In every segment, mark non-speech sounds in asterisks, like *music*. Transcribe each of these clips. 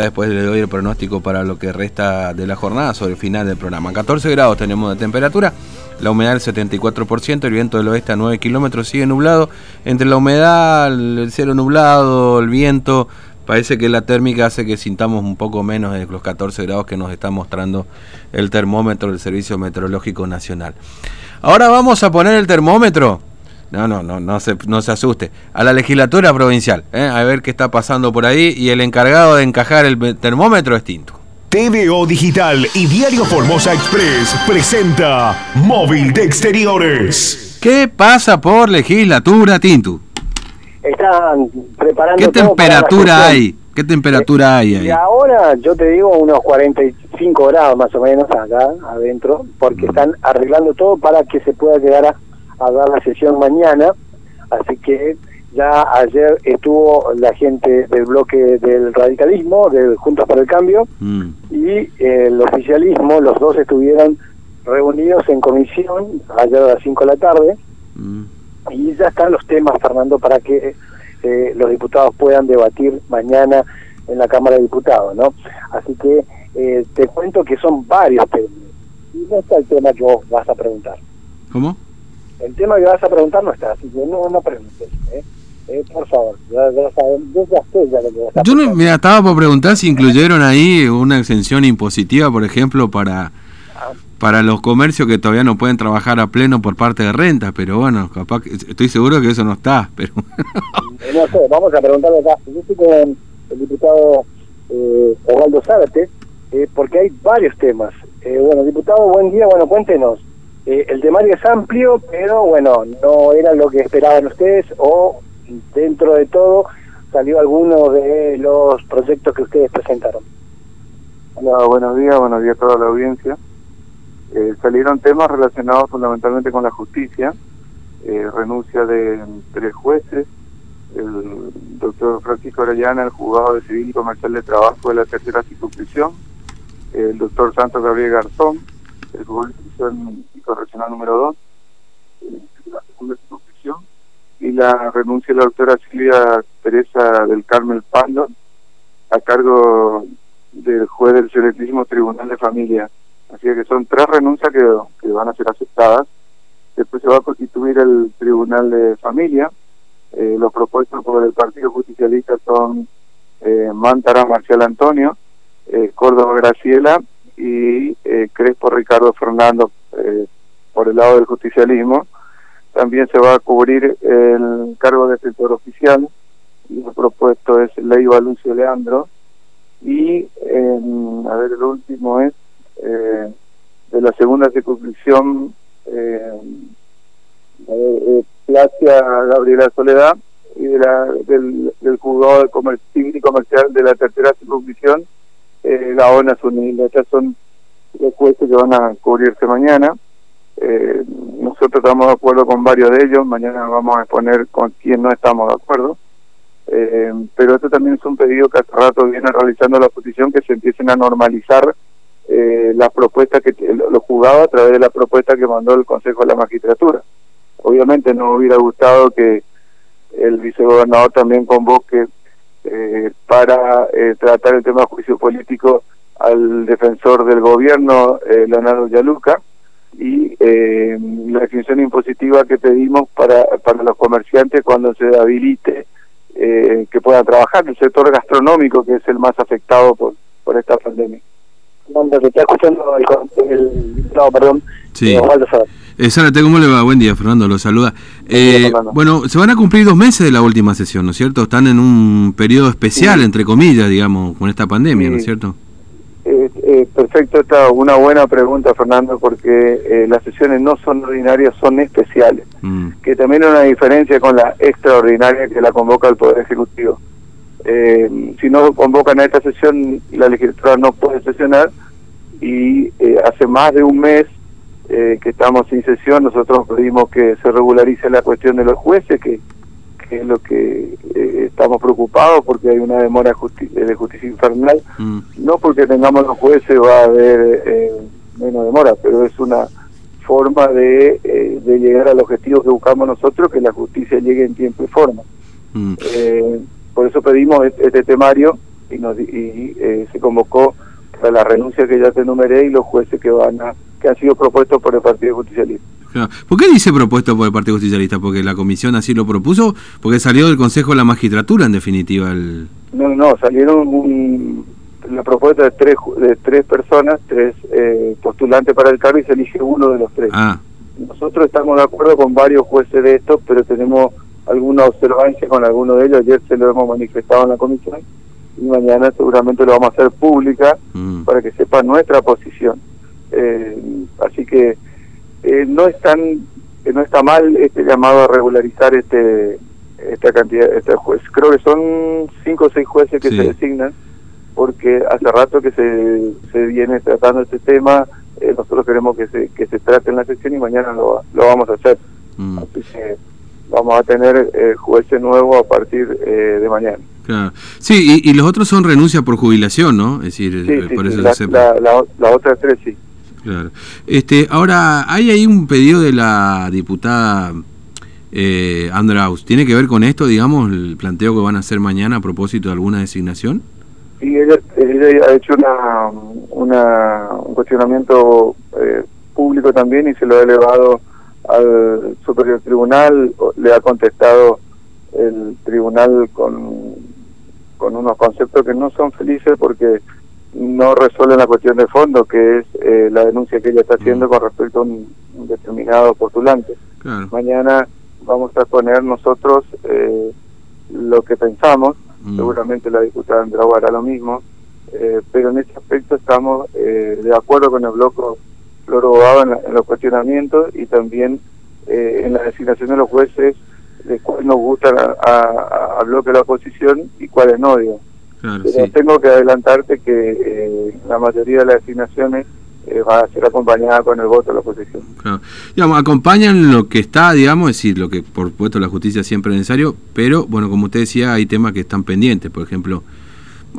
Después le doy el pronóstico para lo que resta de la jornada sobre el final del programa. 14 grados tenemos de temperatura, la humedad del 74%, el viento del oeste a 9 kilómetros sigue nublado. Entre la humedad, el cielo nublado, el viento, parece que la térmica hace que sintamos un poco menos de los 14 grados que nos está mostrando el termómetro del Servicio Meteorológico Nacional. Ahora vamos a poner el termómetro no, no, no, no se, no se asuste. A la legislatura provincial, ¿eh? a ver qué está pasando por ahí. Y el encargado de encajar el termómetro es Tinto. TVO Digital y Diario Formosa Express presenta Móvil de Exteriores. ¿Qué pasa por legislatura, Tinto? Están preparando. ¿Qué temperatura hay? ¿Qué temperatura hay ahí? Y ahora yo te digo unos 45 grados más o menos acá adentro, porque mm. están arreglando todo para que se pueda llegar a a dar la sesión mañana, así que ya ayer estuvo la gente del bloque del radicalismo, de Juntos para el Cambio, mm. y el oficialismo, los dos estuvieron reunidos en comisión ayer a las 5 de la tarde, mm. y ya están los temas, Fernando, para que eh, los diputados puedan debatir mañana en la Cámara de Diputados, ¿no? Así que eh, te cuento que son varios temas. Y no está el tema que vos vas a preguntar. ¿Cómo? El tema que vas a preguntar no está, así que no, no preguntes. ¿eh? Eh, por favor, ya, ya, yo ya sé ya lo que vas a Yo me estaba por preguntar si incluyeron ahí una exención impositiva, por ejemplo, para ah. para los comercios que todavía no pueden trabajar a pleno por parte de renta, pero bueno, capaz estoy seguro que eso no está, *laughs* pero eh, no sé, vamos a preguntarle acá. Yo estoy con el diputado eh, Osvaldo Zárate, eh, porque hay varios temas. Eh, bueno, diputado, buen día, bueno, cuéntenos. Eh, el temario es amplio, pero bueno, no era lo que esperaban ustedes o dentro de todo salió alguno de los proyectos que ustedes presentaron. Hola, buenos días, buenos días a toda la audiencia. Eh, salieron temas relacionados fundamentalmente con la justicia, eh, renuncia de tres jueces, el doctor Francisco Orellana, el juzgado de Civil y Comercial de Trabajo de la tercera circunscripción, el doctor Santos Gabriel Garzón, el de correccional número 2, la segunda circunscripción, y la renuncia de la doctora Silvia Teresa del Carmel Pando a cargo del juez del Excelentísimo Tribunal de Familia. Así que son tres renuncias que, que van a ser aceptadas. Después se va a constituir el Tribunal de Familia. Eh, los propuestos por el Partido Justicialista son eh, Mantara Marcial Antonio, eh, Córdoba Graciela y eh, Crespo Ricardo Fernando eh, por el lado del justicialismo. También se va a cubrir el cargo de defensor oficial, y lo propuesto es Leiva Lucio Leandro. Y, a ver, el último es eh, de la segunda circunscripción, eh, eh, Placia Gabriela Soledad, y de la, del, del juzgado de comercio, civil y comercial de la tercera circunscripción, eh, la ONA Sunil. Estas son los jueces que van a cubrirse mañana. Eh, nosotros estamos de acuerdo con varios de ellos, mañana vamos a exponer con quién no estamos de acuerdo. Eh, pero este también es un pedido que hace rato viene realizando la oposición que se empiecen a normalizar eh, las propuestas que los juzgados a través de la propuesta que mandó el Consejo de la Magistratura. Obviamente no hubiera gustado que el vicegobernador también convoque eh, para eh, tratar el tema de juicio político al defensor del gobierno, eh, Leonardo Yaluca, y eh, la extinción impositiva que pedimos para, para los comerciantes cuando se habilite que puedan trabajar, el sector gastronómico que es el más afectado por, por esta pandemia. Donde está escuchando el, el no, perdón, sí. Eh, ¿cómo le va? Buen día, Fernando, lo saluda. Eh, bueno, se van a cumplir dos meses de la última sesión, ¿no es cierto? Están en un periodo especial, entre comillas, digamos, con esta pandemia, ¿no es cierto? Eh, eh, perfecto, esta una buena pregunta, Fernando, porque eh, las sesiones no son ordinarias, son especiales, mm. que también hay una diferencia con la extraordinaria que la convoca el Poder Ejecutivo. Eh, si no convocan a esta sesión, la legislatura no puede sesionar y hace más de un mes eh, que estamos sin sesión, nosotros pedimos que se regularice la cuestión de los jueces, que, es lo que eh, estamos preocupados porque hay una demora de justicia infernal. Mm. No porque tengamos los jueces va a haber eh, menos demora, pero es una forma de, de llegar al objetivo que buscamos nosotros, que la justicia llegue en tiempo y forma. Mm. por eso pedimos este, este temario y, nos, y eh, se convocó para la renuncia que ya te enumeré y los jueces que van a que han sido propuestos por el Partido Justicialista. ¿Por qué dice propuesto por el Partido Justicialista? ¿Porque la comisión así lo propuso? ¿Porque salió del Consejo de la Magistratura, en definitiva? El... No, no, salieron un, la propuesta de tres, de tres personas, tres eh, postulantes para el cargo y se elige uno de los tres. Ah. Nosotros estamos de acuerdo con varios jueces de estos, pero tenemos alguna observancia con alguno de ellos. Ayer se lo hemos manifestado en la comisión y mañana seguramente lo vamos a hacer pública Mm. para que sepa nuestra posición. Eh, así que eh, no es tan, eh, no está mal este llamado a regularizar este esta cantidad este juez. Creo que son cinco o seis jueces que Sí. se designan porque hace rato que se, se viene tratando este tema. eh, nosotros queremos que se que se trate en la sesión y mañana lo, lo vamos a hacer. Mm, Así que vamos a tener eh, jueces nuevos a partir de mañana. Claro. Sí, y, y los otros son renuncia por jubilación, ¿no? Es decir, Sí, eh, sí, por sí, eso la, se la, la, la otra tres sí. Claro. Este, ahora, hay ahí un pedido de la diputada eh, Andraus. ¿Tiene que ver con esto, digamos, el planteo que van a hacer mañana a propósito de alguna designación? Y ella, ella ha hecho una, una, un cuestionamiento eh, público también y se lo ha elevado al Superior Tribunal, le ha contestado el tribunal con, con unos conceptos que no son felices porque no resuelven la cuestión de fondo, que es eh, la denuncia que ella está haciendo con respecto a un, un determinado postulante. Claro. Mañana vamos a exponer nosotros eh, lo que pensamos, Mm. seguramente la diputada Andrau hará lo mismo, eh, pero en este aspecto estamos eh, de acuerdo con el bloque Floro en, en los cuestionamientos y también eh, en la designación de los jueces de cuáles nos gustan a- a- bloque la oposición y cuáles no, digo. Claro, Pero sí. tengo que adelantarte que eh, la mayoría de las designaciones eh, va a ser acompañada con el voto de la oposición. Claro. Digamos, acompañan lo que está, digamos, es decir, lo que por supuesto la justicia siempre es necesario, pero bueno, como usted decía, hay temas que están pendientes, por ejemplo,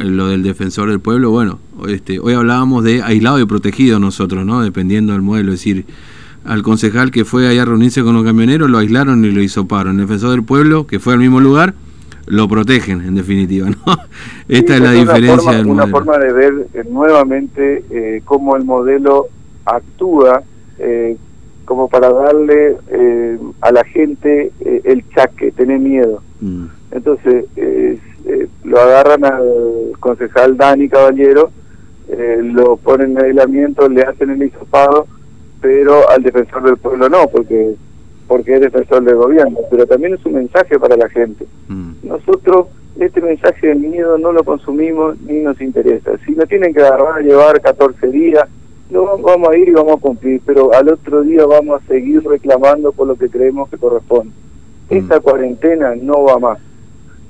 eh, lo del defensor del pueblo, bueno, este, hoy hablábamos de aislado y protegido nosotros, ¿no? Dependiendo del modelo, es decir, al concejal que fue allá a reunirse con los camioneros, lo aislaron y lo hisoparon. El defensor del pueblo, que fue al mismo lugar, lo protegen, en definitiva, ¿no? Esta Sí, es la una diferencia forma- del Una modelo. forma de ver eh, nuevamente eh, cómo el modelo actúa eh, como para darle eh, a la gente eh, el chaque, tener miedo. Mm, Entonces, lo agarran al concejal Dani Caballero, eh, lo ponen en aislamiento, le hacen el hisopado, pero al defensor del pueblo no, porque porque es defensor del gobierno. Pero también es un mensaje para la gente. mm, Nosotros este mensaje del miedo no lo consumimos ni nos interesa. Si nos tienen que agarrar llevar 14 días, no vamos a ir y vamos a cumplir, pero al otro día vamos a seguir reclamando por lo que creemos que corresponde. Esta cuarentena no va más.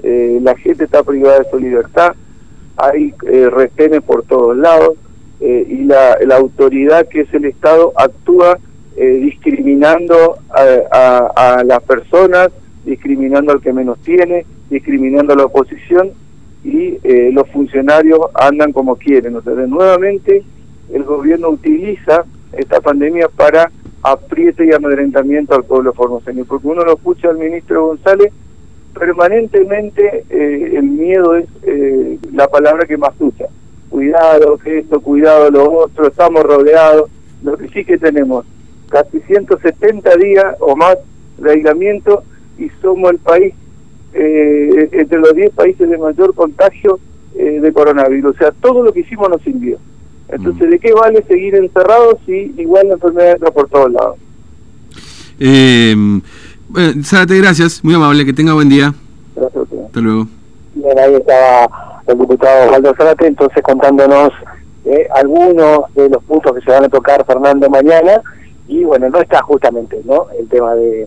Eh, la gente está privada de su libertad, hay eh, retenes por todos lados eh, y la, autoridad que es el Estado actúa eh, discriminando a, a, las personas, discriminando al que menos tiene, discriminando a la oposición y eh, los funcionarios andan como quieren. O sea, nuevamente el gobierno utiliza esta pandemia para apriete y amedrentamiento al pueblo formoseño, porque uno lo escucha al ministro González, permanentemente eh, el miedo es eh, la palabra que más usa. Cuidado que esto, cuidado lo otro, estamos rodeados. Lo que sí que tenemos, casi 170 días o más de aislamiento y somos el país eh, entre los 10 países de mayor contagio eh, de coronavirus. O sea, todo lo que hicimos nos sirvió. Entonces, ¿de qué vale seguir encerrados si igual la enfermedad entra por todos lados? Eh, bueno, Zárate, gracias, muy amable, que tenga buen día. Gracias. Hasta luego. Bien, ahí estaba el diputado Waldo Zárate, entonces contándonos eh, algunos de los puntos que se van a tocar Fernando mañana. Y bueno, no está justamente no el tema de,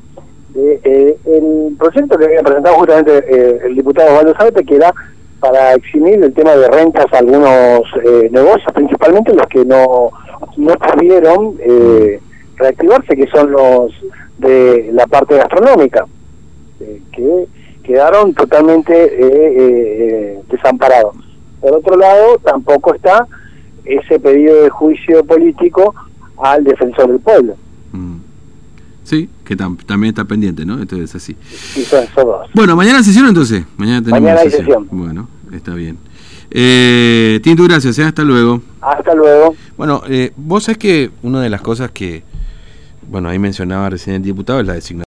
de eh, el proyecto que había presentado justamente eh, el diputado Waldo Zárate que era para eximir el tema de rentas a algunos eh, negocios, principalmente los que no, no pudieron eh, reactivarse, que son los de la parte gastronómica, eh, que quedaron totalmente eh, eh, eh, desamparados. Por otro lado, tampoco está ese pedido de juicio político al defensor del pueblo. Mm. Sí, que tam- también está pendiente, ¿no? Esto es así. Y son, son dos. Bueno, mañana sesión entonces. Mañana tenemos Mañana hay sesión. sesión. Bueno, está bien. Eh, Tinto, gracias, ¿eh? hasta luego. Hasta luego. Bueno, eh, vos sabés que una de las cosas que, bueno, ahí mencionaba recién el diputado es la designación.